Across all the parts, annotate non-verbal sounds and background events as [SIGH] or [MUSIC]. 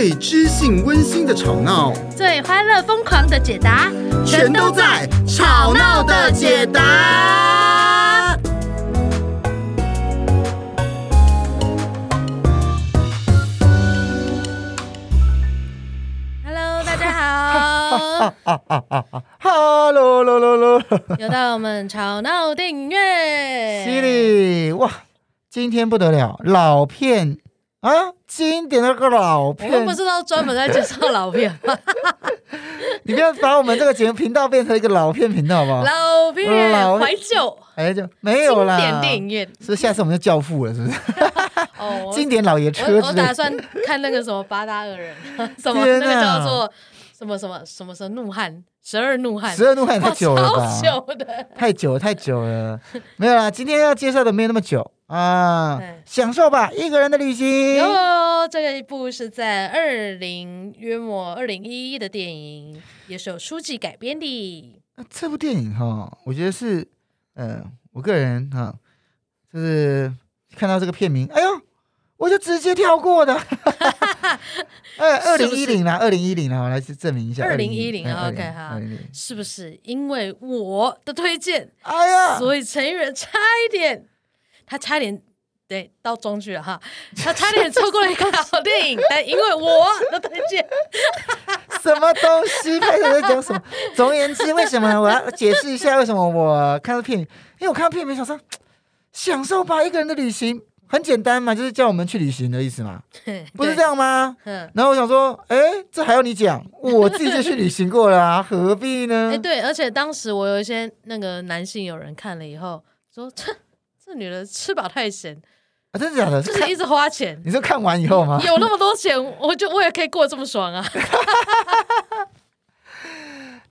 最知性温馨的吵闹，最欢乐疯狂的解答，全都在《吵闹的解答》。Hello，大家好。Hello，喽喽喽。又到我们吵闹电影院。犀利哇！今天不得了，老片。啊，经典那个老片，我们不是都专门在介绍老片吗？[LAUGHS] 你不要把我们这个节目频道变成一个老片频道好不好？老片，怀旧，哎，就没有啦。经典电影院，是下次我们就教父了，是不是？[LAUGHS] 哦，[LAUGHS] 经典老爷车我，我打算看那个什么八大恶人，什么那个叫做什么什么什么什么怒汉，十二怒汉，十二怒汉太久了吧？久的，太久了太久了，没有啦。今天要介绍的没有那么久。啊，享受吧，一个人的旅行。哟，这个一部是在二零约莫二零一一的电影，也是有书籍改编的。那这部电影哈，我觉得是，呃，我个人哈，就是看到这个片名，哎呦，我就直接跳过的。[LAUGHS] 哎，二零一零啦，二零一零啦，我来去证明一下。二零一零，OK 哈，是不是因为我的推荐？哎呀，所以陈宇差一点。他差点对到中去了哈，他差点错过了一个好电影，但因为我的推荐，[LAUGHS] 什么东西？开始在讲什么？[LAUGHS] 总而言之，为什么我要解释一下为什么我看到片名？因为我看到片名，想说享受吧，一个人的旅行很简单嘛，就是叫我们去旅行的意思嘛，[LAUGHS] 不是这样吗？然后我想说，哎，这还要你讲？我自己就去旅行过了啊，何必呢？哎，对，而且当时我有一些那个男性友人看了以后说，这。这女人吃饱太闲啊！真的假的？就是一直花钱。你说看完以后吗？有那么多钱，我就我也可以过这么爽啊！[LAUGHS]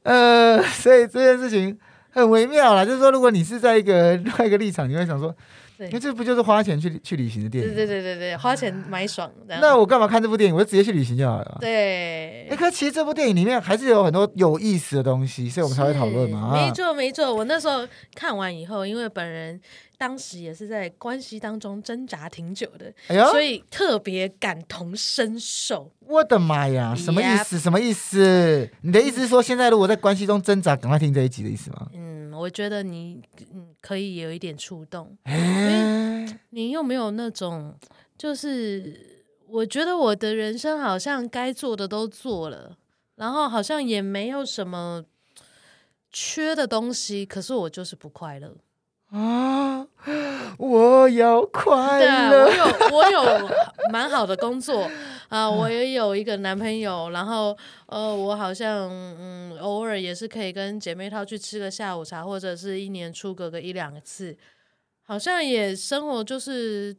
呃，所以这件事情很微妙啦。就是说，如果你是在一个另外一个立场，你会想说。因为这不就是花钱去去旅行的电影？对对对对对，花钱买爽。那我干嘛看这部电影？我就直接去旅行就好了。对。哎，可其实这部电影里面还是有很多有意思的东西，所以我们才会讨论嘛。没错没错，我那时候看完以后，因为本人当时也是在关系当中挣扎挺久的，所以特别感同身受。我的妈呀，什么意思？什么意思？你的意思是说，现在如果在关系中挣扎，赶快听这一集的意思吗？嗯。我觉得你嗯可以有一点触动，因为你又没有那种，就是我觉得我的人生好像该做的都做了，然后好像也没有什么缺的东西，可是我就是不快乐啊！我要快乐，对，我有我有蛮好的工作。[LAUGHS] 啊，我也有一个男朋友，然后呃，我好像嗯，偶尔也是可以跟姐妹淘去吃个下午茶，或者是一年出个个一两次，好像也生活就是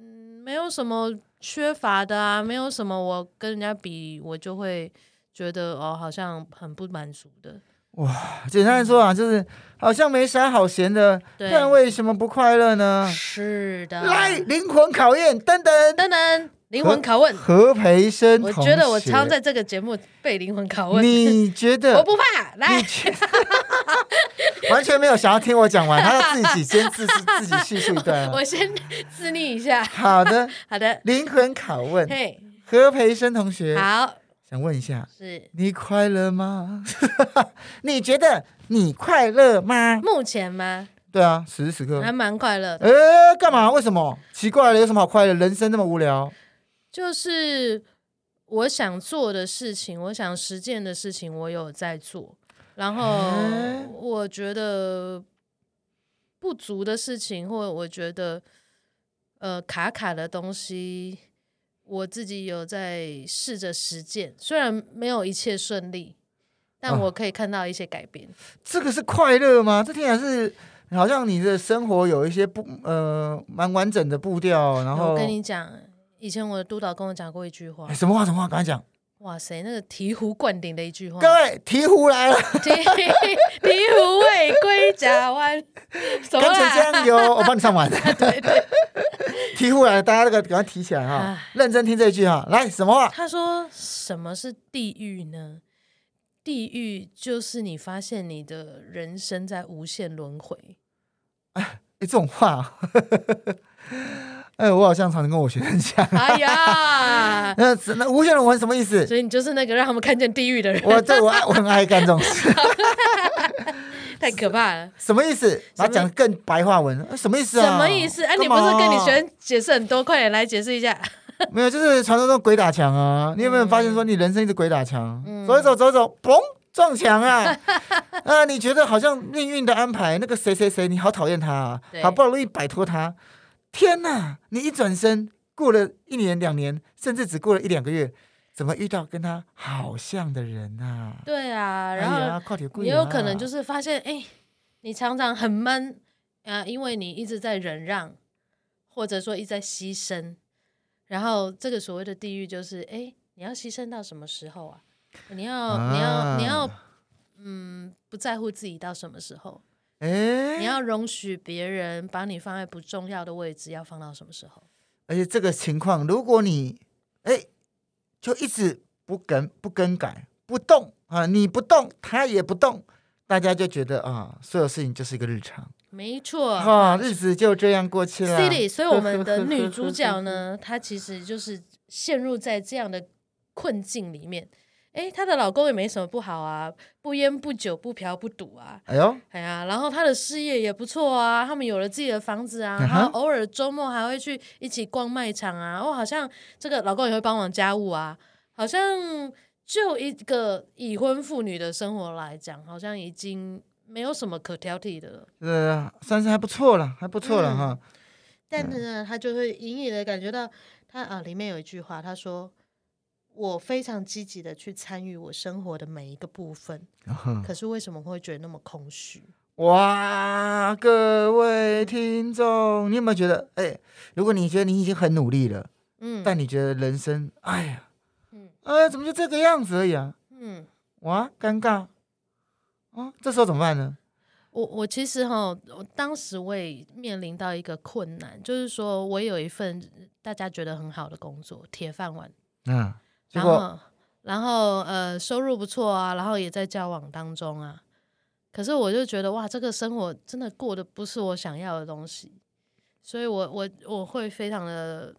嗯，没有什么缺乏的啊，没有什么我跟人家比，我就会觉得哦，好像很不满足的。哇，简单来说啊，就是好像没啥好闲的，但为什么不快乐呢？是的，来灵魂考验，等等等等。灵魂拷问何培生，我觉得我常在这个节目被灵魂拷问。你觉得？我不怕，来，[LAUGHS] 完全没有想要听我讲完，他要自己先自自自己叙述一段。[LAUGHS] 我先自立一下。好的，[LAUGHS] 好的。灵魂拷问，嘿，何培生同学，好，想问一下，是你快乐吗？[LAUGHS] 你觉得你快乐吗？目前吗？对啊，此时此刻还蛮快乐的。哎，干嘛？为什么？奇怪了，有什么好快乐？人生那么无聊。就是我想做的事情，我想实践的事情，我有在做。然后我觉得不足的事情，或者我觉得呃卡卡的东西，我自己有在试着实践。虽然没有一切顺利，但我可以看到一些改变。啊，这个是快乐吗？这听起来是好像你的生活有一些不呃蛮完整的步调。然后我跟你讲。以前我的督导跟我讲过一句话，欸、什么话？什么话？赶快讲！哇塞，那个醍醐灌顶的一句话。各位，醍醐来了！[LAUGHS] 醍醐味归甲湾，甘泉酱油，我帮你唱完。对 [LAUGHS] 对，[LAUGHS] 醍醐来了，大家那个赶快提起来哈，啊、认真听这一句哈。来，什么话？他说：“什么是地狱呢？地狱就是你发现你的人生在无限轮回。”哎，这种话。哎，我好像常常跟我学生讲。哎呀，[LAUGHS] 那那无限轮回什么意思？所以你就是那个让他们看见地狱的人。我这我爱我很爱干这种事，[LAUGHS] 太可怕了。什么意思？把它讲更白话文，什么意思啊？什么意思？哎，你不是跟你学生解释很多，快点来解释一下。[LAUGHS] 没有，就是传说中鬼打墙啊！你有没有发现说你人生一直鬼打墙？走一走，走一走，嘣，撞墙啊！啊，你觉得好像命运的安排，那个谁谁谁，你好讨厌他啊，好不容易摆脱他，天哪！你一转身，过了一年两年，甚至只过了一两个月，怎么遇到跟他好像的人啊？对啊，然后也有可能就是发现，哎，你常常很闷啊，因为你一直在忍让，或者说一直在牺牲。然后这个所谓的地狱就是，哎，你要牺牲到什么时候啊？你要，啊、你要，你要，嗯，不在乎自己到什么时候？哎，你要容许别人把你放在不重要的位置，要放到什么时候？而且这个情况，如果你，哎，就一直不更不更改不动啊，你不动，他也不动，大家就觉得啊，所有事情就是一个日常。没错，哈，日子就这样过去了。City，所以我们的女主角呢，[LAUGHS] 她其实就是陷入在这样的困境里面。哎，她的老公也没什么不好啊，不烟不酒不嫖不赌啊。哎呦，哎呀，然后她的事业也不错啊，他们有了自己的房子啊，然后偶尔周末还会去一起逛卖场啊。哦，好像这个老公也会帮忙家务啊，好像就一个已婚妇女的生活来讲，好像已经。没有什么可挑剔的了，呃，算是还不错了，还不错了、嗯、哈。但是呢，他就会隐隐的感觉到他，他啊，里面有一句话，他说：“我非常积极的去参与我生活的每一个部分，嗯、可是为什么会觉得那么空虚？”哇，各位听众，你有没有觉得，哎，如果你觉得你已经很努力了，嗯，但你觉得人生，哎呀，嗯，哎，怎么就这个样子而已啊？嗯，哇，尴尬。哦，这时候怎么办呢？我我其实哈，我当时我也面临到一个困难，就是说我有一份大家觉得很好的工作，铁饭碗，嗯，然后然后呃收入不错啊，然后也在交往当中啊，可是我就觉得哇，这个生活真的过得不是我想要的东西，所以我我我会非常的，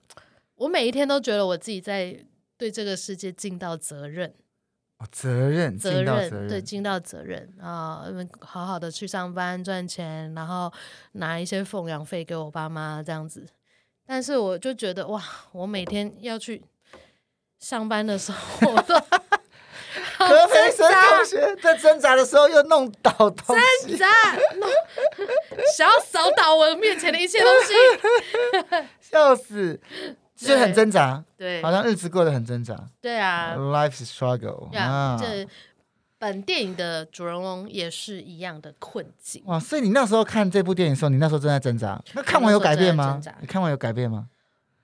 我每一天都觉得我自己在对这个世界尽到责任。责任，责任，责任对，尽到责任啊！好好的去上班赚钱，然后拿一些奉养费给我爸妈这样子。但是我就觉得哇，我每天要去上班的时候，我都何培生同学在挣扎的时候又弄倒东西，挣扎，弄想要扫倒我面前的一切东西，[LAUGHS] 笑死。就很挣扎，对，好像日子过得很挣扎。对啊，Life struggle。啊，这本电影的主人翁也是一样的困境。哇，所以你那时候看这部电影的时候，你那时候正在挣扎。那看完有改变吗？你看完有改变吗？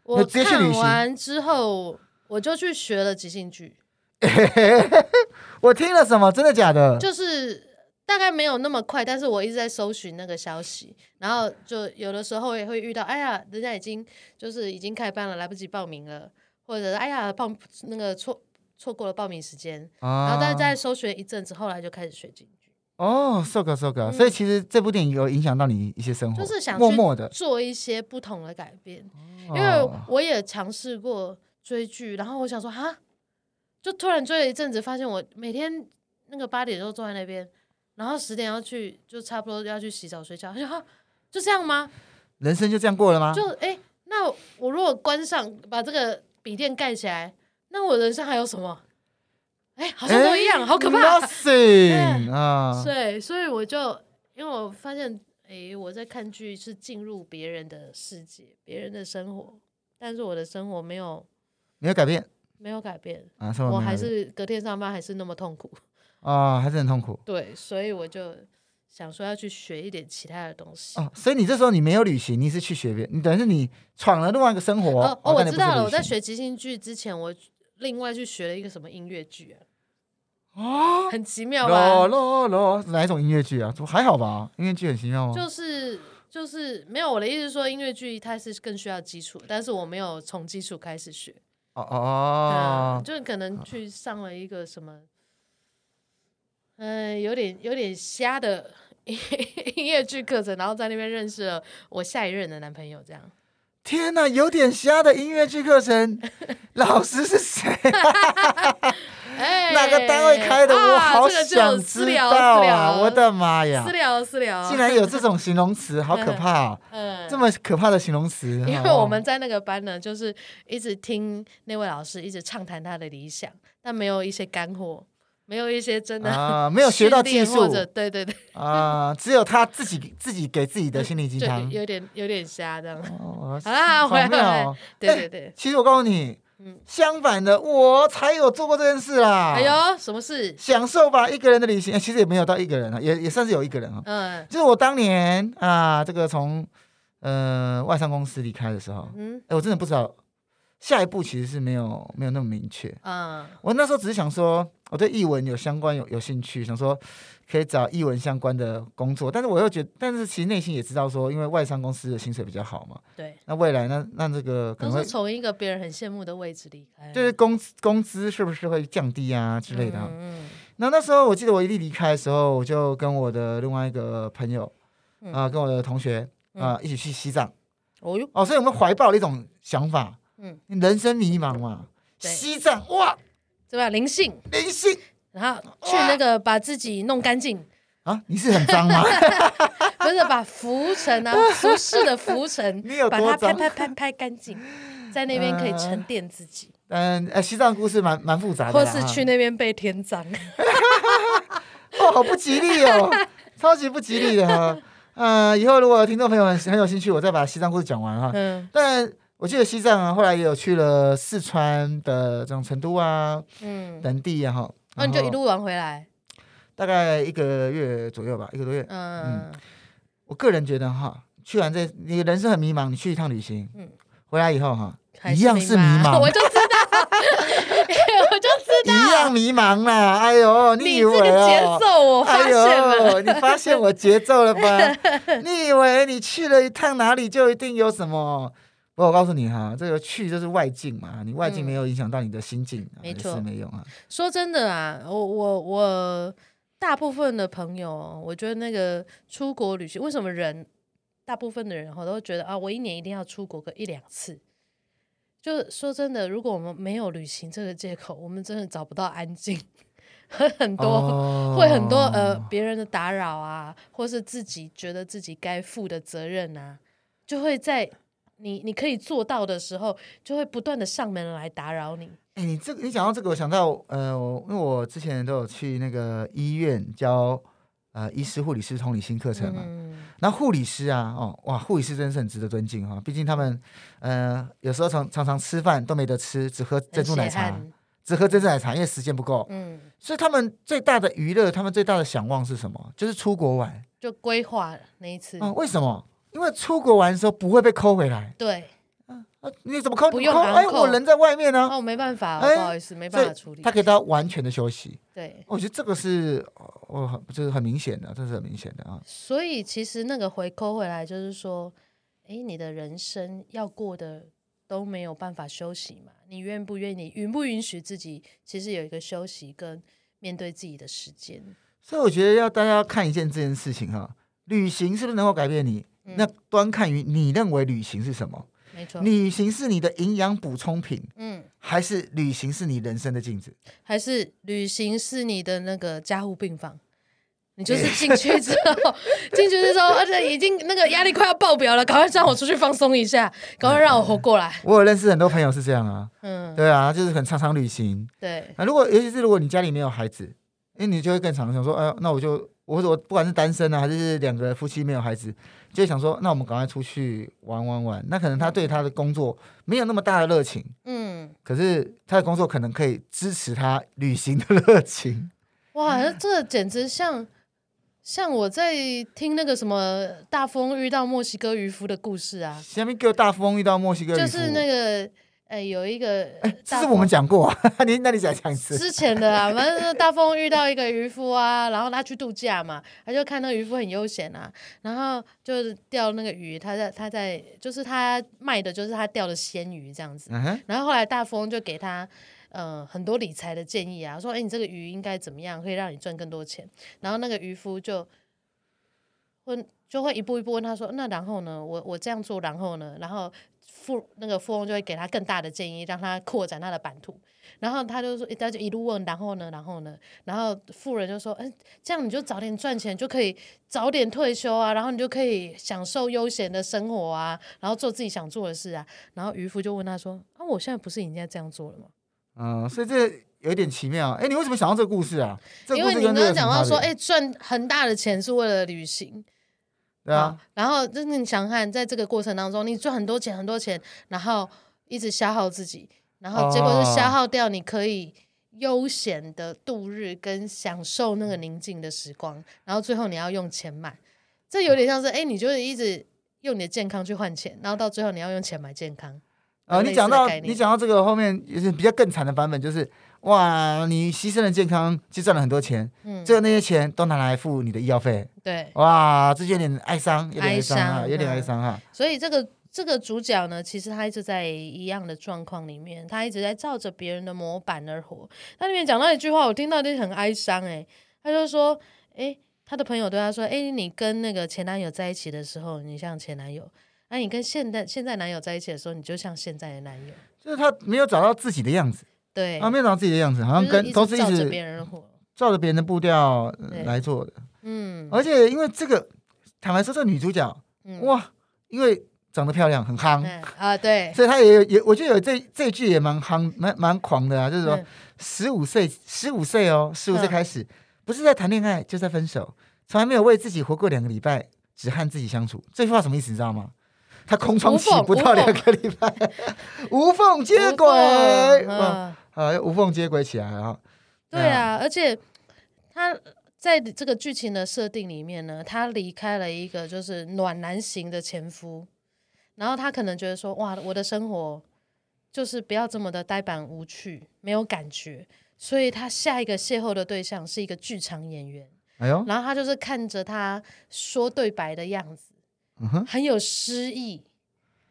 我看完之后，我就去学了即兴剧。[LAUGHS] 我听了什么？真的假的？就是。大概没有那么快，但是我一直在搜寻那个消息，然后就有的时候也会遇到，哎呀，人家已经就是已经开班了，来不及报名了，或者哎呀报那个错错过了报名时间，啊、然后但是在搜寻一阵子，后来就开始学京剧。哦，so good so good，所以其实这部电影有影响到你一些生活，就是想默默的做一些不同的改变，因为我也尝试过追剧，然后我想说哈，就突然追了一阵子，发现我每天那个八点都坐在那边。然后十点要去，就差不多要去洗澡睡觉。就就这样吗？人生就这样过了吗？就哎，那我如果关上，把这个笔电盖起来，那我人生还有什么？哎，好像都一样，好可怕。Nothing [LAUGHS] 啊！对，所以我就因为我发现，哎，我在看剧是进入别人的世界，别人的生活，但是我的生活没有没有改变，没有改变啊！我还是隔天上班还是那么痛苦。啊、哦，还是很痛苦。对，所以我就想说要去学一点其他的东西。哦，所以你这时候你没有旅行，你是去学别，你等于是你闯了另外一个生活。哦，哦，我知道了。我在学即兴剧之前，我另外去学了一个什么音乐剧啊？哦，很奇妙吧？咯咯咯，哪一种音乐剧啊？怎么还好吧？音乐剧很奇妙吗？就是就是没有。我的意思是说，音乐剧它是更需要基础，但是我没有从基础开始学。哦哦哦、嗯，就是可能去上了一个什么。嗯，有点有点瞎的 [LAUGHS] 音乐剧课程，然后在那边认识了我下一任的男朋友，这样。天哪，有点瞎的音乐剧课程，老师是谁？[LAUGHS] 哎，哪个单位开的？我好想知道啊！我的妈呀！私聊私聊，竟然有这种形容词，好可怕！[LAUGHS] 嗯，这么可怕的形容词。因为我们在那个班呢，就是一直听那位老师一直畅谈他的理想，但没有一些干货，没有一些真的啊，没有学到技术，对对对啊，只有他自己自己给自己的心灵鸡汤，[LAUGHS] 有点有点瞎这样。好啦，回来，对对对。其实我告诉你。相反的，我才有做过这件事啦。哎呦，什么事？享受吧，一个人的旅行。其实也没有到一个人啊，也也算是有一个人啊。嗯，就是我当年啊，这个从呃外商公司离开的时候，嗯，哎，我真的不知道下一步其实是没有没有那么明确。嗯，我那时候只是想说，我对译文有相关有有兴趣，想说。可以找译文相关的工作，但是我又觉得，但是其实内心也知道说，因为外商公司的薪水比较好嘛。对。那未来那那这个可能会从一个别人很羡慕的位置离开，就是工工资是不是会降低啊之类的？嗯嗯。那那时候我记得我一离开的时候，我就跟我的另外一个朋友啊、呃，跟我的同学啊、呃、一起去西藏。哦哟。哦，所以我们怀抱了一种想法，嗯，人生迷茫嘛，西藏哇，对吧？灵性，灵性。然后去那个把自己弄干净啊？你是很脏吗？[LAUGHS] 不是，把浮尘啊，[LAUGHS] 俗世的浮尘，把它拍拍拍拍干净，在那边可以沉淀自己。嗯，呃，西藏故事蛮蛮复杂的，或是去那边被天葬。[LAUGHS] 哦，好不吉利哦，超级不吉利的哈。呃，以后如果听众朋友很很有兴趣，我再把西藏故事讲完哈。嗯。但我记得西藏啊，后来也有去了四川的这种成都啊，嗯，等地啊哈。那你就一路玩回来，大概一个月左右吧，一个多月。嗯，嗯，我个人觉得哈，去完这你人生很迷茫，你去一趟旅行，嗯，回来以后哈，一样是迷茫。[LAUGHS] 我就知道，我就知道，一样迷茫啦。哎呦，你以为节奏我发现了，哎呦，你发现我节奏了吧？[LAUGHS] 你以为你去了一趟哪里就一定有什么？我告诉你哈，这个去就是外境嘛，你外境没有影响到你的心境，嗯、没错，没用啊。说真的啊，我我我大部分的朋友，我觉得那个出国旅行，为什么人大部分的人哈都觉得啊，我一年一定要出国个一两次。就说真的，如果我们没有旅行这个借口，我们真的找不到安静，[LAUGHS] 很多、哦、会很多呃别人的打扰啊，或是自己觉得自己该负的责任啊，就会在。你你可以做到的时候，就会不断的上门来打扰你。哎、欸，你这个你讲到这个，我想到呃，我因为我之前都有去那个医院教呃医师、护理师同理心课程嘛。那护、嗯、理师啊，哦哇，护理师真是很值得尊敬哈。毕竟他们呃有时候常常常吃饭都没得吃，只喝珍珠奶茶，只喝珍珠奶茶，因为时间不够。嗯。所以他们最大的娱乐，他们最大的想望是什么？就是出国玩。就规划那一次。嗯，为什么？因为出国玩的时候不会被扣回来。对，啊，你怎么扣？不用哎，我人在外面呢。哦，没办法，不好意思，没办法处理。他可以到完全的休息。对，我觉得这个是，哦，这是很明显的，这是很明显的啊。所以其实那个回扣回来，就是说，哎，你的人生要过的都没有办法休息嘛？你愿不愿意？允不允许自己？其实有一个休息跟面对自己的时间。所以我觉得要大家要看一件这件事情哈，旅行是不是能够改变你？那端看于你认为旅行是什么？没错，旅行是你的营养补充品，嗯，还是旅行是你人生的镜子？还是旅行是你的那个加护病房？你就是进去之后，进去之后，[LAUGHS] 而且已经那个压力快要爆表了，赶快让我出去放松一下，赶快让我活过来。我有认识很多朋友是这样啊，嗯，对啊，就是很常常旅行。对，那如果尤其是如果你家里没有孩子，哎，你就会更常想说，哎，那我就。我我不管是单身啊，还是两个夫妻没有孩子，就想说，那我们赶快出去玩玩玩。那可能他对他的工作没有那么大的热情，嗯，可是他的工作可能可以支持他旅行的热情。哇，那这简直像像我在听那个什么大富翁遇到墨西哥渔夫的故事啊。下面给我大富翁遇到墨西哥渔夫，就是那个。哎，有一个，哎，这是我们讲过啊。[LAUGHS] 你那你再讲一次。之前的啊，反正大风遇到一个渔夫啊，然后他去度假嘛，他就看那个渔夫很悠闲啊，然后就是钓那个鱼，他在他在就是他卖的就是他钓的鲜鱼这样子。嗯、然后后来大风就给他呃很多理财的建议啊，说哎你这个鱼应该怎么样可以让你赚更多钱。然后那个渔夫就问就会一步一步问他说，那然后呢？我我这样做，然后呢？然后。富那个富翁就会给他更大的建议，让他扩展他的版图。然后他就说，他就一路问，然后呢，然后呢，然后富人就说，嗯，这样你就早点赚钱，就可以早点退休啊，然后你就可以享受悠闲的生活啊，然后做自己想做的事啊。然后渔夫就问他说，啊，我现在不是已经在这样做了吗？嗯，所以这有点奇妙。哎，你为什么想到这个故事啊？这个、因为你刚刚讲到说，哎，赚很大的钱是为了旅行。对啊，然后就是你想看，在这个过程当中，你赚很多钱，很多钱，然后一直消耗自己，然后结果是消耗掉你可以悠闲的度日跟享受那个宁静的时光，然后最后你要用钱买，这有点像是哎，你就是一直用你的健康去换钱，然后到最后你要用钱买健康。啊、呃，你讲到你讲到这个后面也是比较更惨的版本，就是。哇，你牺牲了健康，就赚了很多钱，嗯，最后那些钱都拿来付你的医药费，对，哇，这就有点哀伤，有点哀伤啊，有点哀伤哈。所以这个这个主角呢，其实他一直在一样的状况里面，他一直在照着别人的模板而活。他里面讲到一句话，我听到就很哀伤哎，他就说，哎，他的朋友对他说，哎，你跟那个前男友在一起的时候，你像前男友；那你跟现在现在男友在一起的时候，你就像现在的男友。就是他没有找到自己的样子。对，啊，没有找到自己的样子，好像跟都是一直照着别人活，照着别人的步调来做的。嗯，而且因为这个，坦白说，这个女主角，嗯、哇，因为长得漂亮，很夯啊，对，所以她也有也，我觉得有这这句也蛮夯，蛮蛮狂的啊，就是说，十五岁，十五岁哦，十五岁开始，不是在谈恋爱，就在分手，从来没有为自己活过两个礼拜，只和自己相处。这句话什么意思？你知道吗？他空窗期不到两个礼拜，无缝接轨。啊，无缝接轨起来啊！对啊，而且他在这个剧情的设定里面呢，他离开了一个就是暖男型的前夫，然后他可能觉得说，哇，我的生活就是不要这么的呆板无趣，没有感觉，所以他下一个邂逅的对象是一个剧场演员。哎呦，然后他就是看着他说对白的样子，很有诗意，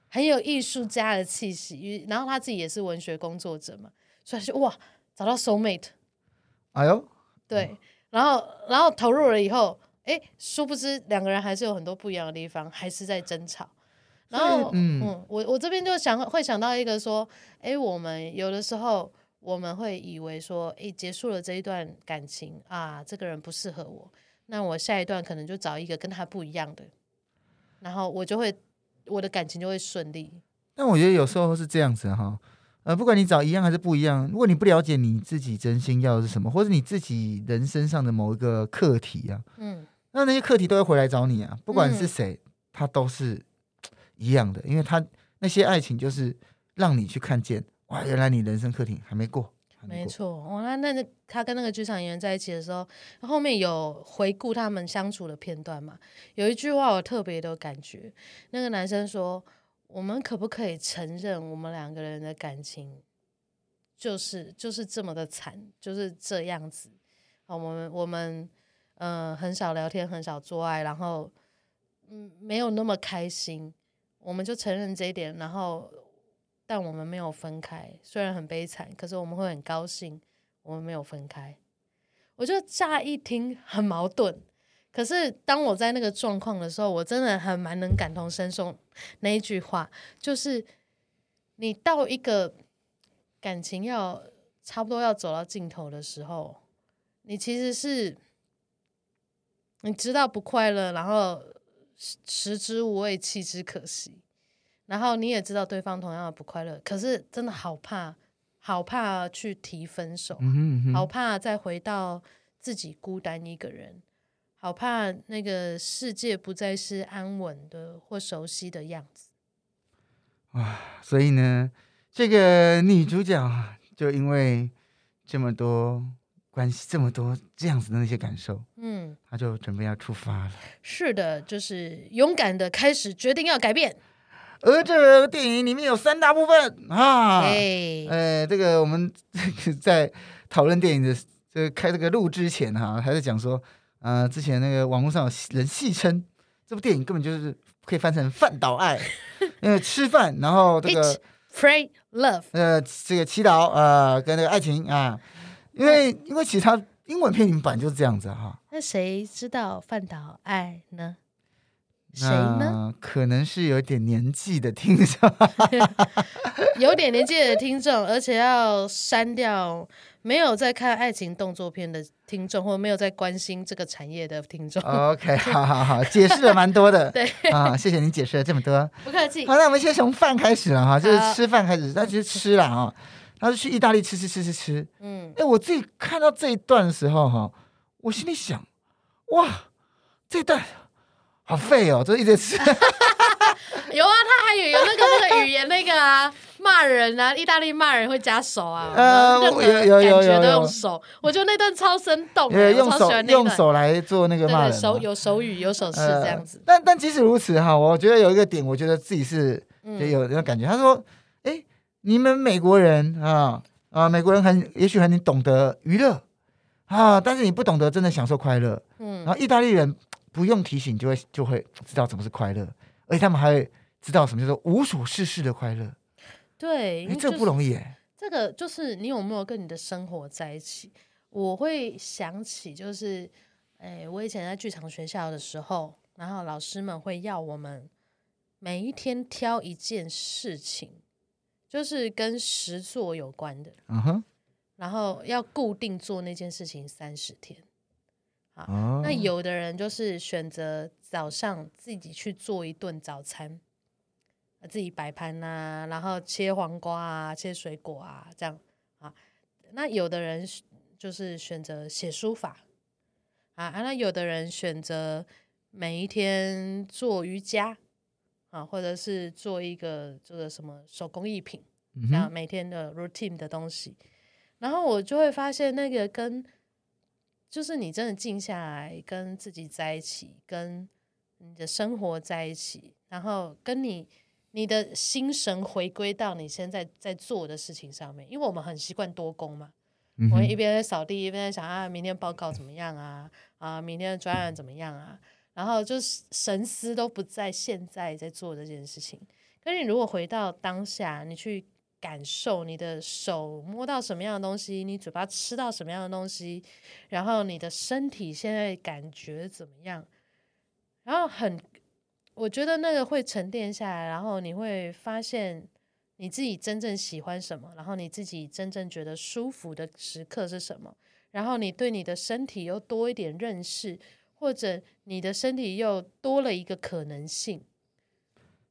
很有艺术家的气息，然后他自己也是文学工作者嘛。所以就哇，找到 soul mate，哎呦，对，然后然后投入了以后，哎，殊不知两个人还是有很多不一样的地方，还是在争吵。然后，嗯，嗯，我我这边就想会想到一个说，哎，我们有的时候我们会以为说，哎，结束了这一段感情啊，这个人不适合我，那我下一段可能就找一个跟他不一样的，然后我就会我的感情就会顺利。但我觉得有时候是这样子哈。呃，不管你找一样还是不一样，如果你不了解你自己真心要的是什么，或者你自己人生上的某一个课题啊，嗯，那那些课题都会回来找你啊，不管是谁，他都是一样的，因为他那些爱情就是让你去看见，哇，原来你人生课题还没过。没错，哦，那那他跟那个剧场演员在一起的时候，后面有回顾他们相处的片段嘛？有一句话我特别的感觉，那个男生说。我们可不可以承认，我们两个人的感情就是就是这么的惨，就是这样子啊？我们我们嗯、呃，很少聊天，很少做爱，然后嗯，没有那么开心。我们就承认这一点，然后但我们没有分开，虽然很悲惨，可是我们会很高兴，我们没有分开。我觉得乍一听很矛盾。可是当我在那个状况的时候，我真的还蛮能感同身受。那一句话就是：你到一个感情要差不多要走到尽头的时候，你其实是你知道不快乐，然后食之无味，弃之可惜，然后你也知道对方同样的不快乐，可是真的好怕，好怕去提分手，嗯哼，好怕再回到自己孤单一个人。好怕那个世界不再是安稳的或熟悉的样子。哇！所以呢，这个女主角就因为这么多关系，这么多这样子的那些感受，嗯，她就准备要出发了。是的，就是勇敢的开始，决定要改变。而这个电影里面有三大部分啊，哎，呃，这个我们 [LAUGHS] 在讨论电影的这个开这个录之前哈，还是讲说。呃，之前那个网络上有人戏称这部电影根本就是可以翻成饭岛爱，[LAUGHS] 因为吃饭，然后这个 pray, love，呃，这个祈祷，呃，跟那个爱情啊，因为因为其实它英文片名版就是这样子哈。那谁知道饭岛爱呢？谁呢？可能是有点年纪的听众，[LAUGHS] 有点年纪的听众，而且要删掉没有在看爱情动作片的听众，或没有在关心这个产业的听众。OK，[LAUGHS] 好好好，解释了蛮多的。[LAUGHS] 对啊，谢谢你解释了这么多，不客气。好，那我们先从饭开始了哈，就是吃饭开始，那就是吃了啊。他就去意大利吃吃吃吃吃，嗯，哎，我自己看到这一段的时候哈，我心里想，哇，这一段。好废哦，就一直吃。[LAUGHS] 有啊，他还有有那个那个语言那个啊，骂人啊，意大利骂人会加手啊，呃，有有有有都用手，我觉得那段超生动，用手用手来做那个骂人，手有手语有手势这样子。但但即使如此哈，我觉得有一个点，我觉得自己是也有那种感觉。他说：“哎，你们美国人啊啊，美国人很也许很懂得娱乐啊，但是你不懂得真的享受快乐。嗯，然后意大利人。”不用提醒就会就会知道什么是快乐，而且他们还会知道什么叫做无所事事的快乐。对，因为这个不容易哎。这个就是你有没有跟你的生活在一起？我会想起，就是哎，我以前在剧场学校的时候，然后老师们会要我们每一天挑一件事情，就是跟实作有关的。嗯哼。然后要固定做那件事情三十天。哦、那有的人就是选择早上自己去做一顿早餐，自己摆盘啊，然后切黄瓜啊，切水果啊，这样啊。那有的人就是选择写书法啊，那有的人选择每一天做瑜伽啊，或者是做一个这个什么手工艺品，然后每天的 routine 的东西。然后我就会发现那个跟。就是你真的静下来跟自己在一起，跟你的生活在一起，然后跟你你的心神回归到你现在在做的事情上面。因为我们很习惯多工嘛，我一边在扫地，一边在想啊，明天报告怎么样啊？啊，明天的专案怎么样啊？然后就是神思都不在现在在做这件事情。可是你如果回到当下，你去。感受你的手摸到什么样的东西，你嘴巴吃到什么样的东西，然后你的身体现在感觉怎么样？然后很，我觉得那个会沉淀下来，然后你会发现你自己真正喜欢什么，然后你自己真正觉得舒服的时刻是什么，然后你对你的身体又多一点认识，或者你的身体又多了一个可能性。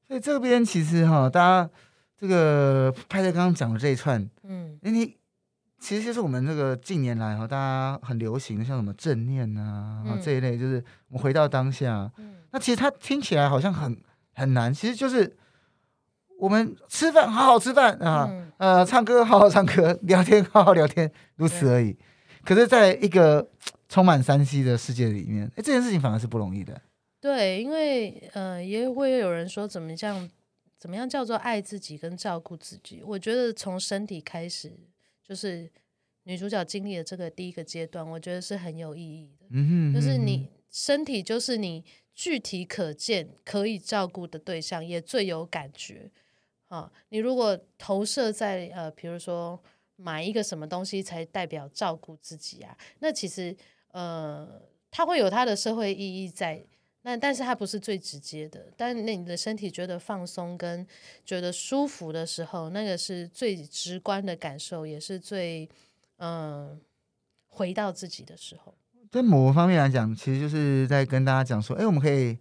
所以这边其实哈，大家。这个派特刚刚讲的这一串，嗯，因为其实就是我们这个近年来哈，大家很流行的，像什么正念啊，嗯、这一类，就是我们回到当下。嗯，那其实它听起来好像很很难，其实就是我们吃饭好好吃饭啊，嗯、呃，唱歌好好唱歌，聊天好好聊天，如此而已。对可是，在一个充满山西的世界里面，哎，这件事情反而是不容易的。对，因为呃，也会有人说，怎么这样？怎么样叫做爱自己跟照顾自己？我觉得从身体开始，就是女主角经历的这个第一个阶段，我觉得是很有意义的。嗯哼嗯哼，就是你身体就是你具体可见可以照顾的对象，也最有感觉。啊，你如果投射在呃，比如说买一个什么东西才代表照顾自己啊，那其实呃，它会有它的社会意义在。但但是它不是最直接的，但那你的身体觉得放松跟觉得舒服的时候，那个是最直观的感受，也是最嗯回到自己的时候。在某个方面来讲，其实就是在跟大家讲说，哎，我们可以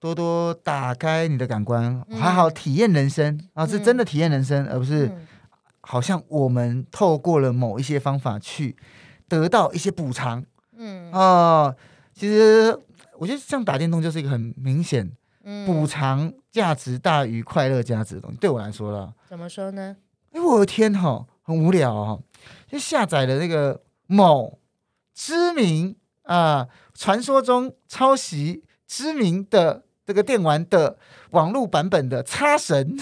多多打开你的感官，好好体验人生、嗯、啊，是真的体验人生，嗯、而不是好像我们透过了某一些方法去得到一些补偿。嗯啊，其实。我觉得像打电动就是一个很明显，补偿价值大于快乐价值的东西。对我来说啦，怎么说呢？哎，我的天哈，很无聊哦，就下载了那个某知名啊，传说中抄袭知名的这个电玩的网络版本的《插神》。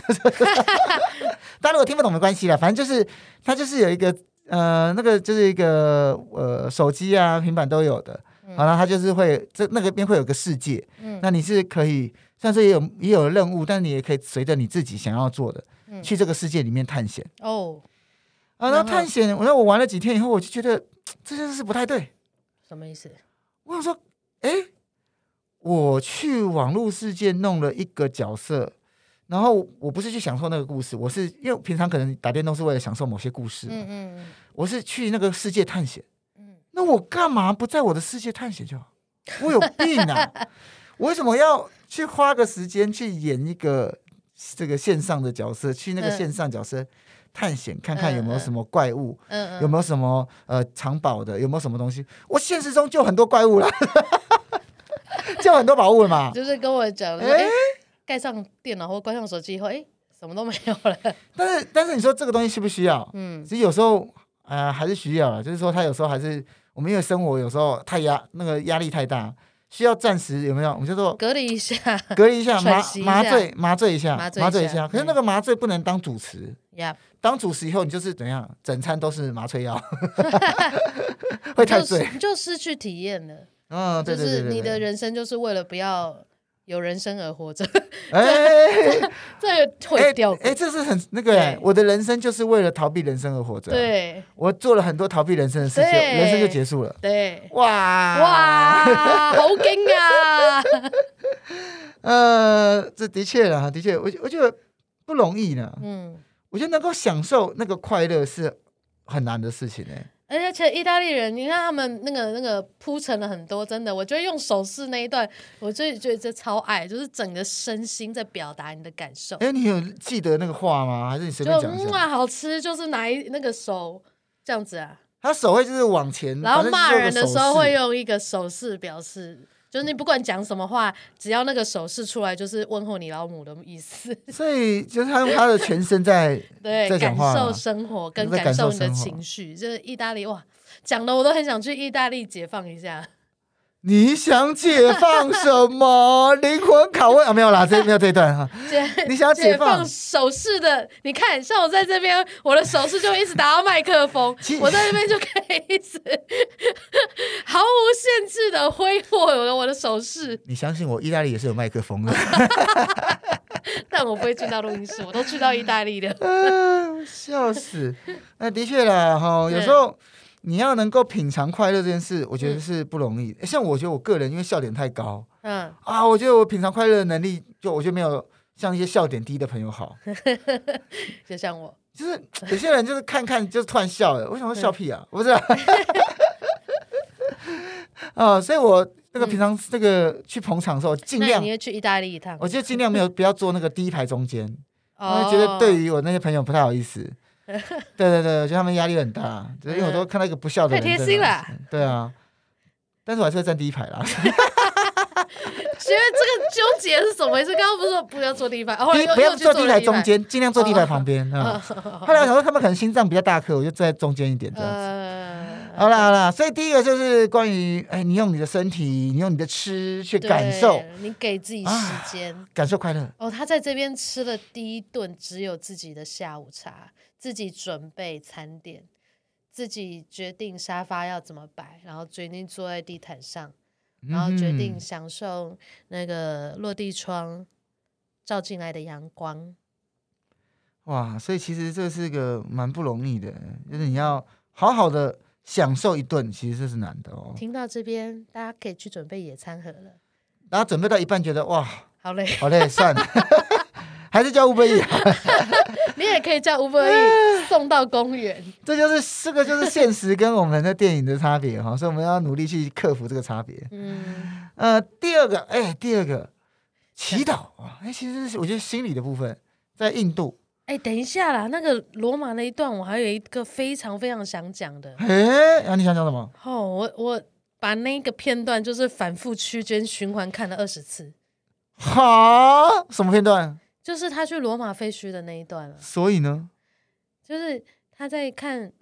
[LAUGHS] 大家如果听不懂没关系啦，反正就是它就是有一个呃，那个就是一个呃，手机啊、平板都有的。好了，他就是会这那个边会有个世界，嗯，那你是可以，虽然说也有也有任务，但你也可以随着你自己想要做的，嗯，去这个世界里面探险。哦，啊，那探险，我说我玩了几天以后，我就觉得这件事不太对。什么意思？我想说，哎，我去网络世界弄了一个角色，然后我不是去享受那个故事，我是因为平常可能打电动是为了享受某些故事，嗯我是去那个世界探险，嗯，那我干嘛不在我的世界探险就好？我有病啊！我为什么要去花个时间去演一个这个线上的角色，去那个线上角色探险，看看有没有什么怪物，嗯嗯，有没有什么呃藏宝的，有没有什么东西？我现实中就很多怪物了。[LAUGHS] 就很多宝物了嘛，[LAUGHS] 就是跟我讲，哎、欸，盖上电脑或关上手机以后，哎、欸，什么都没有了。[LAUGHS] 但是，但是你说这个东西需不需要？嗯，其实有时候，呃，还是需要了。就是说，他有时候还是我们因为生活有时候太压，那个压力太大，需要暂时有没有？我们就说隔离一下，隔离一下，麻麻醉麻醉一下，麻醉一下。可是那个麻醉不能当主食，呀、嗯，当主食以后你就是怎样，整餐都是麻醉药，[LAUGHS] 会太醉，你就失去体验了。嗯，对对对，就是你的人生就是为了不要有人生而活着。[LAUGHS] 哎，这会掉。哎，这是很那个哎，我的人生就是为了逃避人生而活着。对，我做了很多逃避人生的事情，人生就结束了。对，哇哇，好惊啊！[LAUGHS] 呃，这的确啊，的确，我我觉得不容易呢。嗯，我觉得能够享受那个快乐是很难的事情哎。而且意大利人，你看他们那个那个铺陈了很多，真的，我觉得用手势那一段，我最觉得这超爱，就是整个身心在表达你的感受。哎，你有记得那个话吗？还是你随便讲一下？就哇，好吃，就是拿一那个手这样子啊。他手会就是往前，然后骂人的时候会用一个手势表示。就是你不管讲什么话，只要那个手势出来，就是问候你老母的意思。[LAUGHS] 所以就是他用他的全身在 [LAUGHS] 对在感受生活，跟感受你的情绪。就是意大利哇，讲的我都很想去意大利解放一下。你想解放什么？[LAUGHS] 灵魂拷问啊？没有啦，这没有这一段哈。你想解放，解放手势的？你看，像我在这边，我的手势就一直打到麦克风，我在这边就可以一直毫无限制的挥霍我的我的手势。你相信我，意大利也是有麦克风的。[LAUGHS] 但我不会去到录音室，我都去到意大利的。[LAUGHS] 笑死！那的确啦，哈，有时候。你要能够品尝快乐这件事，我觉得是不容易。嗯、像我觉得我个人，因为笑点太高，嗯啊，我觉得我品尝快乐的能力，就我觉得没有像一些笑点低的朋友好。[LAUGHS] 就像我，就是有些人就是看看就突然笑了，为什么笑屁啊？不是啊，啊，[LAUGHS] 所以我那个平常这个去捧场的时候，尽量你也去意大利一趟，我就尽量没有不要坐那个第一排中间，因为觉得对于我那些朋友不太好意思。[LAUGHS] 对对对，我觉得他们压力很大，因为我都看到一个不笑的人。太贴心了。对啊，但是我还是会站第一排啦。[LAUGHS] 觉得这个纠结是怎么回事？刚刚不是说不要坐第一排，哦，[LAUGHS] 不要坐第一排中间，尽量坐第一排旁边啊。后来我想说他们可能心脏比较大颗，我就坐在中间一点这样子。好啦好啦，所以第一个就是关于哎，你用你的身体，你用你的吃去感受，你给自己时间感受快乐。哦，他在这边吃了第一顿只有自己的下午茶。自己准备餐点，自己决定沙发要怎么摆，然后决定坐在地毯上，然后决定享受那个落地窗照进来的阳光。哇，所以其实这是个蛮不容易的，就是你要好好的享受一顿，其实这是难的哦。听到这边，大家可以去准备野餐盒了。然后准备到一半，觉得哇，好累，好累，算了。[LAUGHS] 还是叫 Uber Eats，[LAUGHS] 你也可以叫 Uber Eats 送到公园。这就是这个就是现实跟我们的电影的差别哈，所以我们要努力去克服这个差别。嗯，呃，第二个，哎，第二个祈祷啊，哎，其实我觉得心理的部分在印度。哎，等一下啦，那个罗马那一段，我还有一个非常非常想讲的。哎，啊，你想讲什么？哦，我我把那个片段就是反复区间循环看了二十次。好，什么片段？就是他去罗马废墟的那一段了。所以呢，就是他在看，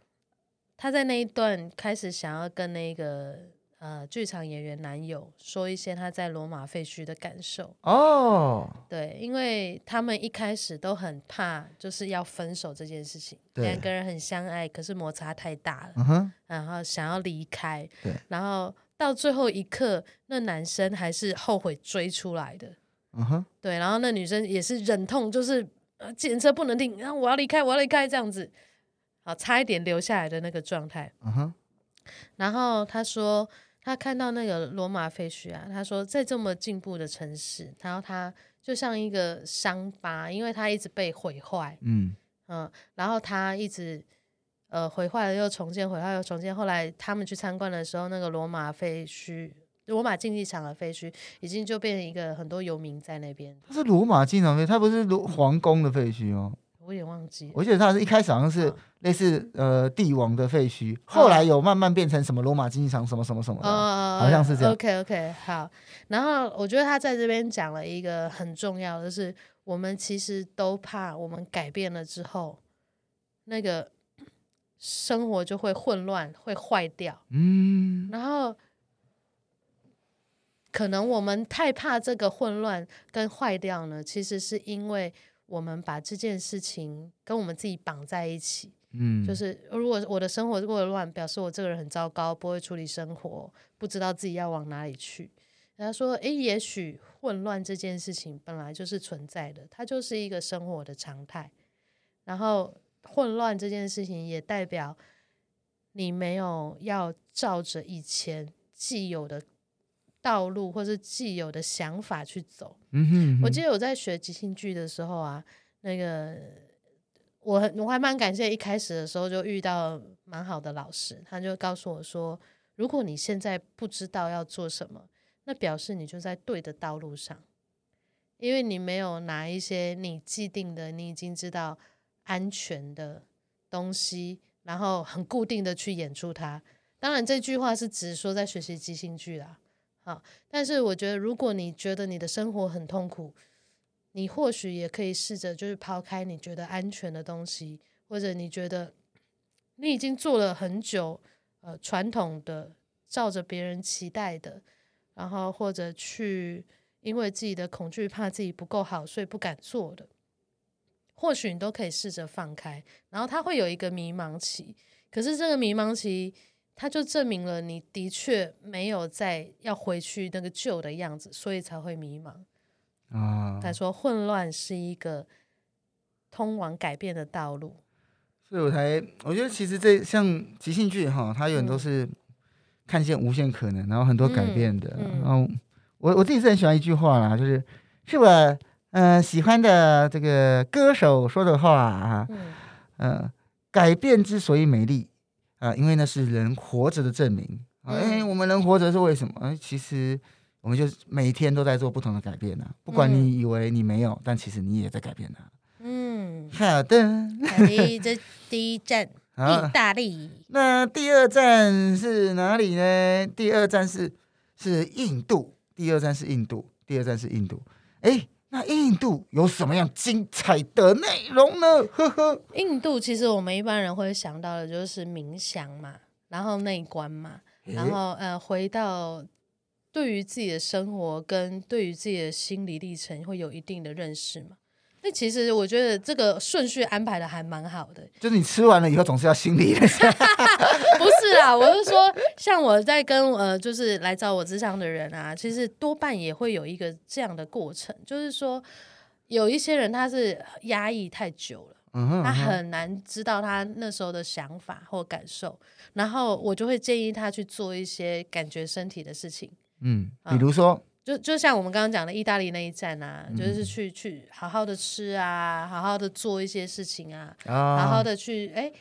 他在那一段开始想要跟那个呃剧场演员男友说一些他在罗马废墟的感受。哦，对，因为他们一开始都很怕，就是要分手这件事情。对，两个人很相爱，可是摩擦太大了。然后想要离开。对，然后到最后一刻，那男生还是后悔追出来的。嗯哼，对，然后那女生也是忍痛，就是呃，检车不能停，然后我要离开，我要离开这样子，好，差一点留下来的那个状态。嗯哼，然后他说他看到那个罗马废墟啊，他说在这么进步的城市，然后他就像一个伤疤，因为他一直被毁坏，嗯嗯，然后他一直呃毁坏了又重建，毁坏又重建。后来他们去参观的时候，那个罗马废墟、罗马竞技场的废墟，已经就变成一个很多游民在那边。它是罗马竞技场废，它不是罗皇宫的废墟哦。我也忘记，我记得他是一开始好像是类似呃帝王的废墟，后来有慢慢变成什么罗马竞技场什么什么什么的，哦、好像是这样。OK OK 好，然后我觉得他在这边讲了一个很重要的，就是我们其实都怕我们改变了之后，那个生活就会混乱，会坏掉。嗯，然后可能我们太怕这个混乱跟坏掉呢，其实是因为。我们把这件事情跟我们自己绑在一起，嗯，就是如果我的生活过得乱，表示我这个人很糟糕，不会处理生活，不知道自己要往哪里去。然后说，诶，也许混乱这件事情本来就是存在的，它就是一个生活的常态。然后混乱这件事情也代表你没有要照着以前既有的。道路或是既有的想法去走。嗯哼嗯哼，我记得我在学即兴剧的时候啊，那个我我还蛮感谢一开始的时候就遇到蛮好的老师，他就告诉我说，如果你现在不知道要做什么，那表示你就在对的道路上，因为你没有拿一些你既定的、你已经知道安全的东西，然后很固定的去演出它。当然，这句话是只说在学习即兴剧啦。好，但是我觉得，如果你觉得你的生活很痛苦，你或许也可以试着就是抛开你觉得安全的东西，或者你觉得你已经做了很久，呃，传统的照着别人期待的，然后或者去因为自己的恐惧怕自己不够好，所以不敢做的，或许你都可以试着放开，然后他会有一个迷茫期，可是这个迷茫期。他就证明了你的确没有在要回去那个旧的样子，所以才会迷茫啊。他说混乱是一个通往改变的道路，所以我才我觉得其实这像即兴剧哈，它有很多是看见无限可能，然后很多改变的。嗯嗯、然后我我自己是很喜欢一句话啦，就是是我嗯、呃、喜欢的这个歌手说的话啊，嗯、呃，改变之所以美丽。啊，因为那是人活着的证明。哎，我们人活着是为什么？哎，其实我们就每天都在做不同的改变呢、啊。不管你以为你没有，但其实你也在改变呢、啊。嗯，好的。这第一站，[LAUGHS] 意大利。那第二站是哪里呢？第二站是是印度。第二站是印度。第二站是印度。哎。那印度有什么样精彩的内容呢？呵呵，印度其实我们一般人会想到的就是冥想嘛，然后内观嘛，然后呃回到对于自己的生活跟对于自己的心理历程会有一定的认识嘛。那其实我觉得这个顺序安排的还蛮好的，就是你吃完了以后总是要心理的。不是啊，我是说，像我在跟呃，就是来找我咨商的人啊，其实多半也会有一个这样的过程，就是说有一些人他是压抑太久了，他很难知道他那时候的想法或感受，然后我就会建议他去做一些感觉身体的事情，嗯，比如说。嗯就就像我们刚刚讲的意大利那一站啊，嗯、就是去去好好的吃啊，好好的做一些事情啊，啊。好好的去哎，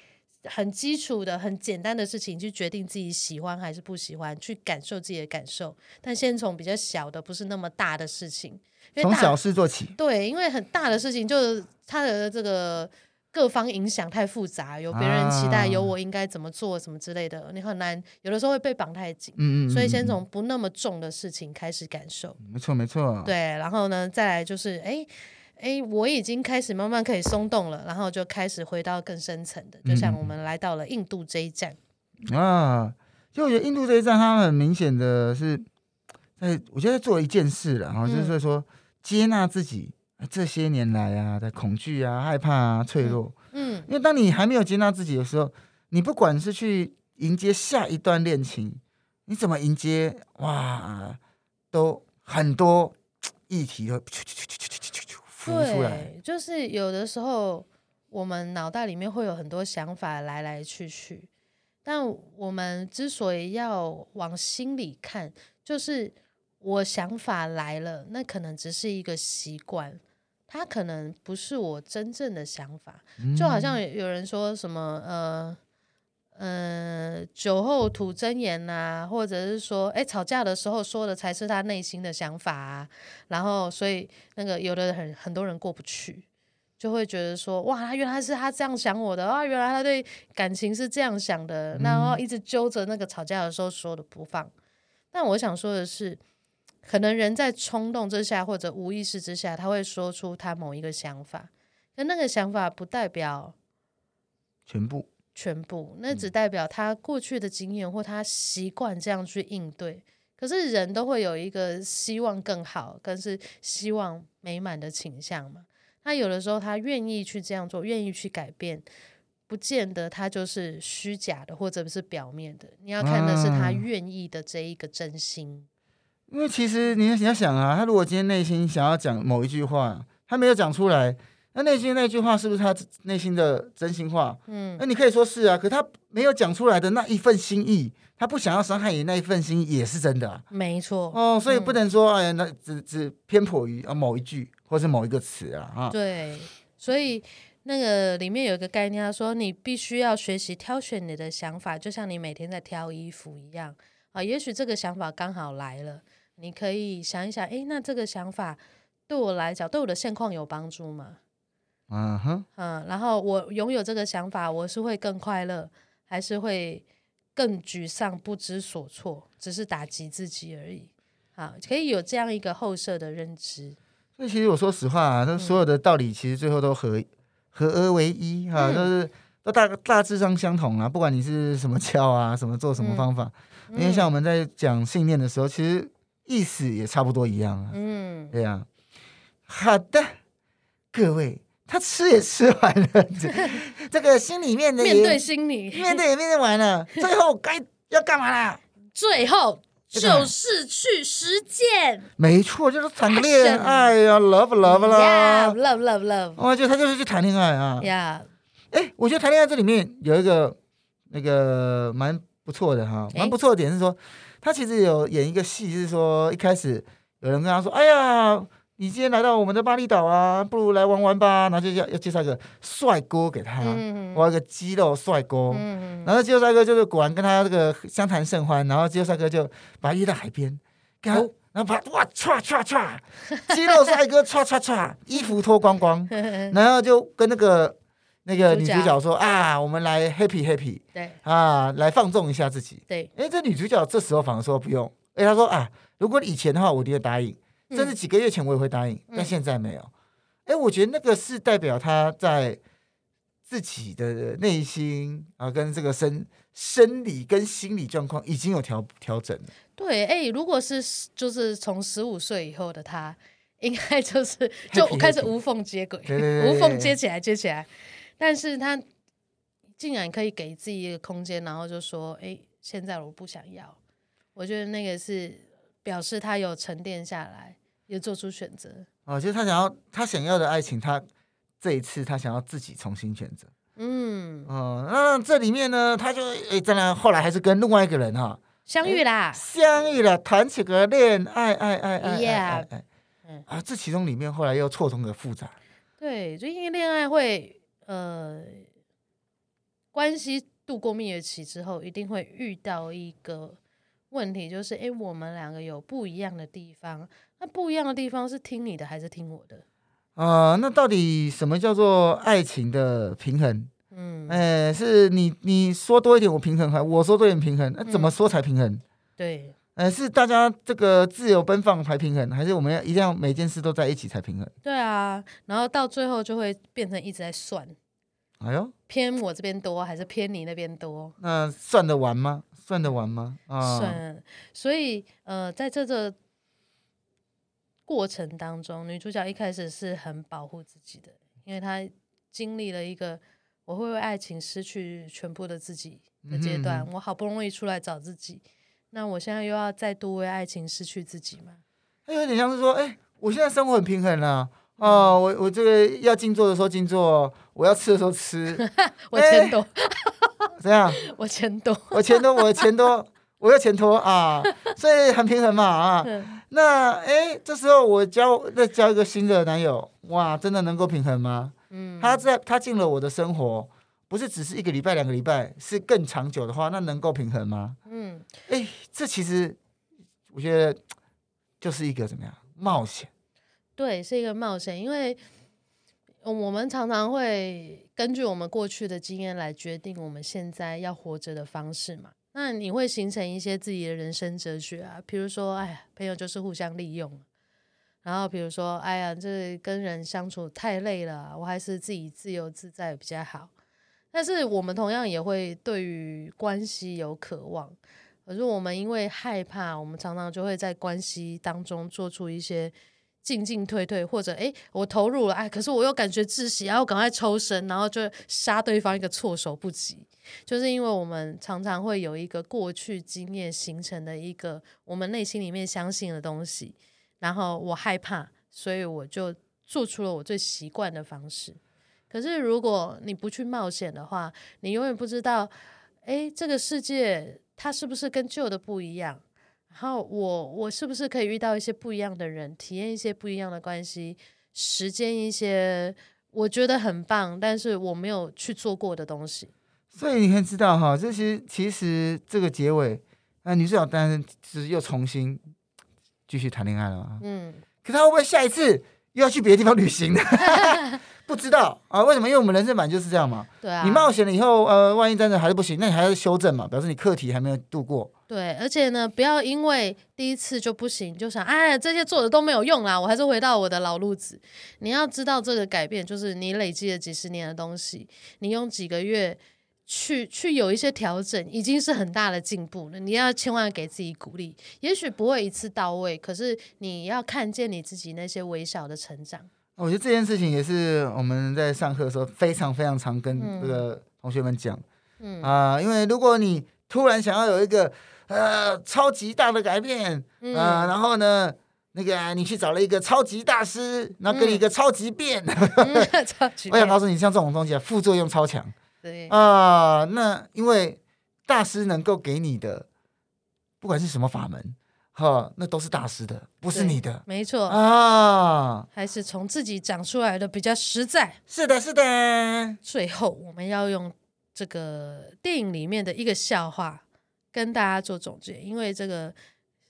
很基础的、很简单的事情去决定自己喜欢还是不喜欢，去感受自己的感受。但先从比较小的、不是那么大的事情，从小事做起。对，因为很大的事情就是它的这个。各方影响太复杂，有别人期待，有我应该怎么做，什么之类的，啊、你很难，有的时候会被绑太紧。嗯，嗯嗯。所以先从不那么重的事情开始感受。没错，没错。对，然后呢，再来就是，哎，哎，我已经开始慢慢可以松动了，然后就开始回到更深层的，就像我们来到了印度这一站。嗯、啊，就我觉得印度这一站，它很明显的是，在我觉得做一件事了，然后就是说接纳自己。这些年来啊，的恐惧啊、害怕啊、脆弱，嗯，嗯，因为当你还没有接纳自己的时候，你不管是去迎接下一段恋情，你怎么迎接，哇，都很多议题都浮出来。对，就是有的时候我们脑袋里面会有很多想法来来去去，但我们之所以要往心里看，就是我想法来了，那可能只是一个习惯，它可能不是我真正的想法。就好像有人说什么，呃。嗯，酒后吐真言呐、啊，或者是说，哎，吵架的时候说的才是他内心的想法啊。然后，所以那个有的很很多人过不去，就会觉得说，哇，他原来是他这样想我的啊，原来他对感情是这样想的，然后一直揪着那个吵架的时候说的不放。但我想说的是，可能人在冲动之下或者无意识之下，他会说出他某一个想法，但那个想法不代表全部。全部，那只代表他过去的经验或他习惯这样去应对。可是人都会有一个希望更好，更是希望美满的倾向嘛。他有的时候他愿意去这样做，愿意去改变，不见得他就是虚假的或者是表面的。你要看的是他愿意的这一个真心。啊，因为其实你你要想啊，他如果今天内心想要讲某一句话，他没有讲出来。那内心那句话是不是他内心的真心话？嗯，那你可以说是啊，可他没有讲出来的那一份心意，他不想要伤害你那一份心意也是真的啊。没错。哦，所以不能说、嗯、哎呀，那只只偏颇于啊某一句或是某一个词啊啊。对，所以那个里面有一个概念，他说你必须要学习挑选你的想法，就像你每天在挑衣服一样啊。也许这个想法刚好来了，你可以想一想，哎，那这个想法对我来讲，对我的现况有帮助吗？嗯哼，嗯，然后我拥有这个想法，我是会更快乐，还是会更沮丧、不知所措，只是打击自己而已。好，可以有这样一个后设的认知。所以，其实我说实话啊，那所有的道理其实最后都合、嗯、合而为一哈、啊，都、就是都大大致上相同啊。不管你是什么教啊，什么做什么方法，嗯、因为像我们在讲信念的时候，其实意思也差不多一样啊。嗯，对呀、啊。好的，各位。他吃也吃完了，这个心里面的面对心理，面对也面对完了，[LAUGHS] 最后该要干嘛啦？最后就是去实践。没错，就是谈恋爱呀，love love 啦，love love love。我觉得他就是去谈恋爱啊。呀，哎，我觉得谈恋爱这里面有一个那个蛮不错的哈，蛮不错的点是说，他其实有演一个戏，是说一开始有人跟他说，哎呀。你今天来到我们的巴厘岛啊，不如来玩玩吧。然后就要要介绍一个帅哥给他，嗯、我一个肌肉帅哥。嗯、然后肌肉帅哥就是果然跟他这个相谈甚欢。然后肌肉帅哥就把他约到海边，给他，哦、然后把哇唰唰唰，肌肉帅哥唰唰唰，衣服脱光光，[LAUGHS] 然后就跟那个那个女主角说啊，我们来 happy happy，对啊，来放纵一下自己。对，哎，这女主角这时候反而说不用，哎，她说啊，如果以前的话，我一定会答应。甚至几个月前我也会答应，嗯、但现在没有。哎、欸，我觉得那个是代表他在自己的内心啊，跟这个生生理跟心理状况已经有调调整了。对，哎、欸，如果是就是从十五岁以后的他，[LAUGHS] 应该就是就开始无缝接轨，无缝接起来接起来。但是他竟然可以给自己一个空间，然后就说：“哎、欸，现在我不想要。”我觉得那个是表示他有沉淀下来。也做出选择哦，就是他想要他想要的爱情，他这一次他想要自己重新选择。嗯，哦，那这里面呢，他就诶，当然后来还是跟另外一个人哈相遇啦，相遇了，谈起个恋爱，爱爱爱爱爱，嗯啊，这其中里面后来又错综的复杂。对，就因为恋爱会呃，关系度过蜜月期之后，一定会遇到一个问题，就是诶，我们两个有不一样的地方。那不一样的地方是听你的还是听我的？啊、呃，那到底什么叫做爱情的平衡？嗯，哎、欸，是你你说多一点我平衡，还我说多一点平衡？那怎么说才平衡？嗯、对，哎、欸，是大家这个自由奔放才平衡，还是我们要一定要每件事都在一起才平衡？对啊，然后到最后就会变成一直在算，哎呦，偏我这边多还是偏你那边多？那算得完吗？算得完吗？啊，算，所以呃，在这个。过程当中，女主角一开始是很保护自己的，因为她经历了一个我会为爱情失去全部的自己的阶段。我好不容易出来找自己，那我现在又要再度为爱情失去自己吗？她有点像是说，哎、欸，我现在生活很平衡了、啊，哦，我我这个要静坐的时候静坐，我要吃的时候吃 [LAUGHS] [LAUGHS] [LAUGHS] 我钱多，怎样？我钱多，我钱多，我钱多，我要钱多啊，所以很平衡嘛啊。那哎，这时候我交再交一个新的男友，哇，真的能够平衡吗？嗯，他在他进了我的生活，不是只是一个礼拜、两个礼拜，是更长久的话，那能够平衡吗？嗯，哎，这其实我觉得就是一个怎么样冒险？对，是一个冒险，因为。我们常常会根据我们过去的经验来决定我们现在要活着的方式嘛。那你会形成一些自己的人生哲学啊，比如说，哎呀，朋友就是互相利用。然后比如说，哎呀，这跟人相处太累了，我还是自己自由自在比较好。但是我们同样也会对于关系有渴望，可是我们因为害怕，我们常常就会在关系当中做出一些。进进退退，或者诶，我投入了，哎，可是我又感觉窒息，然后赶快抽身，然后就杀对方一个措手不及。就是因为我们常常会有一个过去经验形成的一个我们内心里面相信的东西，然后我害怕，所以我就做出了我最习惯的方式。可是如果你不去冒险的话，你永远不知道，诶，这个世界它是不是跟旧的不一样。然后我我是不是可以遇到一些不一样的人，体验一些不一样的关系，实践一些我觉得很棒，但是我没有去做过的东西。所以你可以知道哈，这其实其实这个结尾，那，女主角当然是又重新继续谈恋爱了嘛。嗯，可她会不会下一次又要去别的地方旅行的？[LAUGHS] 不知道啊，为什么？因为我们人生版就是这样嘛。对啊。你冒险了以后，呃，万一真的还是不行，那你还要修正嘛，表示你课题还没有度过。对，而且呢，不要因为第一次就不行，就想哎，这些做的都没有用啦，我还是回到我的老路子。你要知道，这个改变就是你累积了几十年的东西，你用几个月去去有一些调整，已经是很大的进步了。你要千万给自己鼓励，也许不会一次到位，可是你要看见你自己那些微小的成长。我觉得这件事情也是我们在上课的时候非常非常常跟这个同学们讲，嗯啊、呃，因为如果你突然想要有一个呃超级大的改变，啊、嗯呃，然后呢，那个你去找了一个超级大师，然后给你一个超级变，嗯、[LAUGHS] 超级变我想告诉你，像这种东西啊，副作用超强，对啊、呃，那因为大师能够给你的，不管是什么法门。哈，那都是大师的，不是你的，没错啊，还是从自己长出来的比较实在。是的，是的。最后，我们要用这个电影里面的一个笑话跟大家做总结，因为这个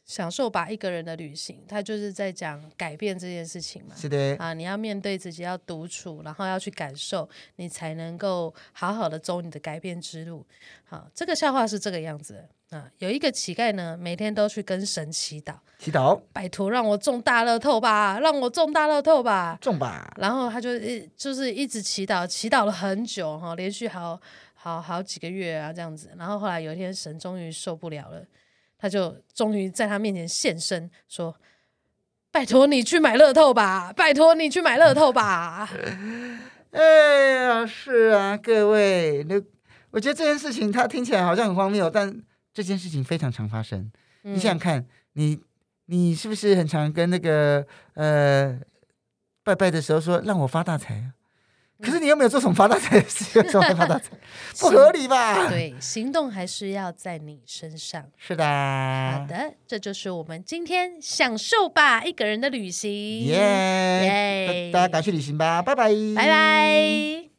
享受吧一个人的旅行，他就是在讲改变这件事情嘛。是的，啊，你要面对自己，要独处，然后要去感受，你才能够好好的走你的改变之路。好，这个笑话是这个样子的。啊，有一个乞丐呢，每天都去跟神祈祷，祈祷，拜托让我中大乐透吧，让我中大乐透吧，中吧。然后他就一就是一直祈祷，祈祷了很久哈，连续好好好几个月啊这样子。然后后来有一天，神终于受不了了，他就终于在他面前现身，说：“拜托你去买乐透吧，拜托你去买乐透吧。[LAUGHS] ”哎呀，是啊，各位，那我觉得这件事情他听起来好像很荒谬，但。这件事情非常常发生，嗯、你想想看，你你是不是很常跟那个呃拜拜的时候说让我发大财啊？可是你又没有做什么发大财的事，为什么会发大财？[LAUGHS] 不合理吧？对，行动还是要在你身上。是的，好的，这就是我们今天享受吧一个人的旅行。耶大家赶去旅行吧，拜拜，拜拜。